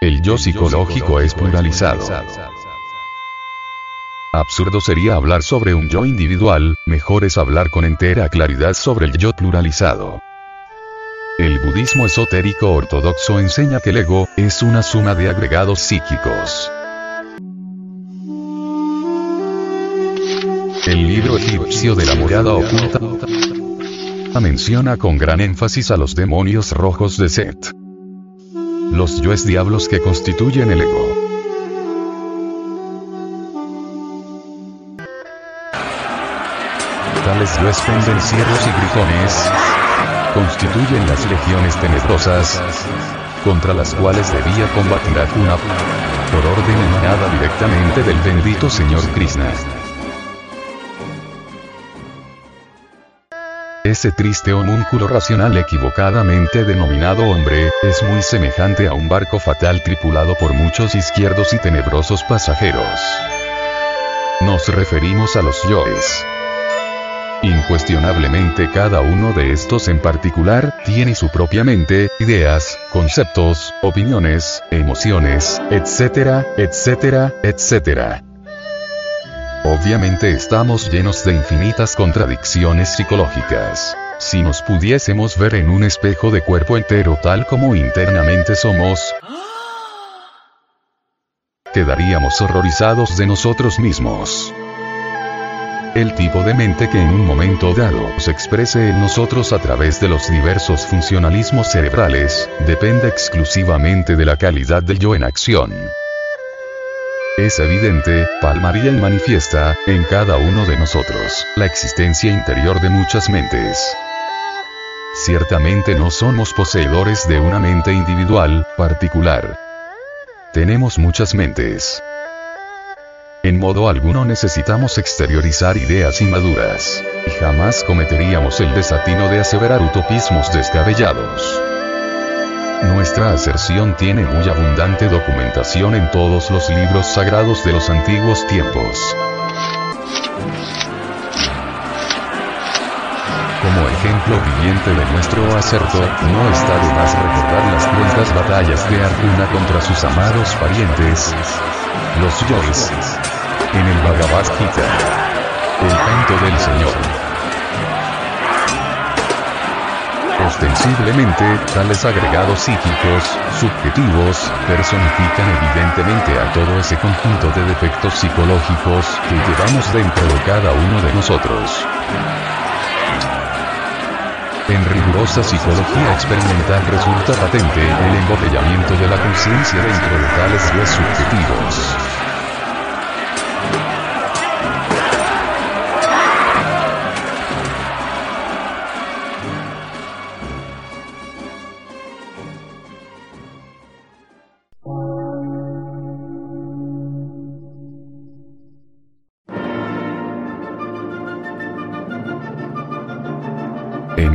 El yo psicológico es pluralizado. Absurdo sería hablar sobre un yo individual, mejor es hablar con entera claridad sobre el yo pluralizado. El budismo esotérico ortodoxo enseña que el ego es una suma de agregados psíquicos. El libro egipcio de la morada oculta menciona con gran énfasis a los demonios rojos de Set. Los yoes diablos que constituyen el ego. Tales yoes pendencieros y grifones constituyen las legiones tenebrosas contra las cuales debía combatir Akuna por orden emanada directamente del bendito Señor Krishna. Ese triste homúnculo racional equivocadamente denominado hombre, es muy semejante a un barco fatal tripulado por muchos izquierdos y tenebrosos pasajeros. Nos referimos a los yoes. Incuestionablemente cada uno de estos en particular, tiene su propia mente, ideas, conceptos, opiniones, emociones, etcétera, etcétera, etcétera. Obviamente estamos llenos de infinitas contradicciones psicológicas. Si nos pudiésemos ver en un espejo de cuerpo entero tal como internamente somos, quedaríamos horrorizados de nosotros mismos. El tipo de mente que en un momento dado se exprese en nosotros a través de los diversos funcionalismos cerebrales, depende exclusivamente de la calidad del yo en acción. Es evidente, palmaría y manifiesta, en cada uno de nosotros, la existencia interior de muchas mentes. Ciertamente no somos poseedores de una mente individual, particular. Tenemos muchas mentes. En modo alguno necesitamos exteriorizar ideas inmaduras. Y jamás cometeríamos el desatino de aseverar utopismos descabellados. Nuestra aserción tiene muy abundante documentación en todos los libros sagrados de los antiguos tiempos. Como ejemplo viviente de nuestro acerto, no está de más recordar las cruentas batallas de Arjuna contra sus amados parientes, los Yois. En el Bhagavad Gita. El canto del Señor. Ostensiblemente, tales agregados psíquicos, subjetivos, personifican evidentemente a todo ese conjunto de defectos psicológicos que llevamos dentro de cada uno de nosotros. En rigurosa psicología experimental resulta patente el embotellamiento de la conciencia dentro de tales subjetivos.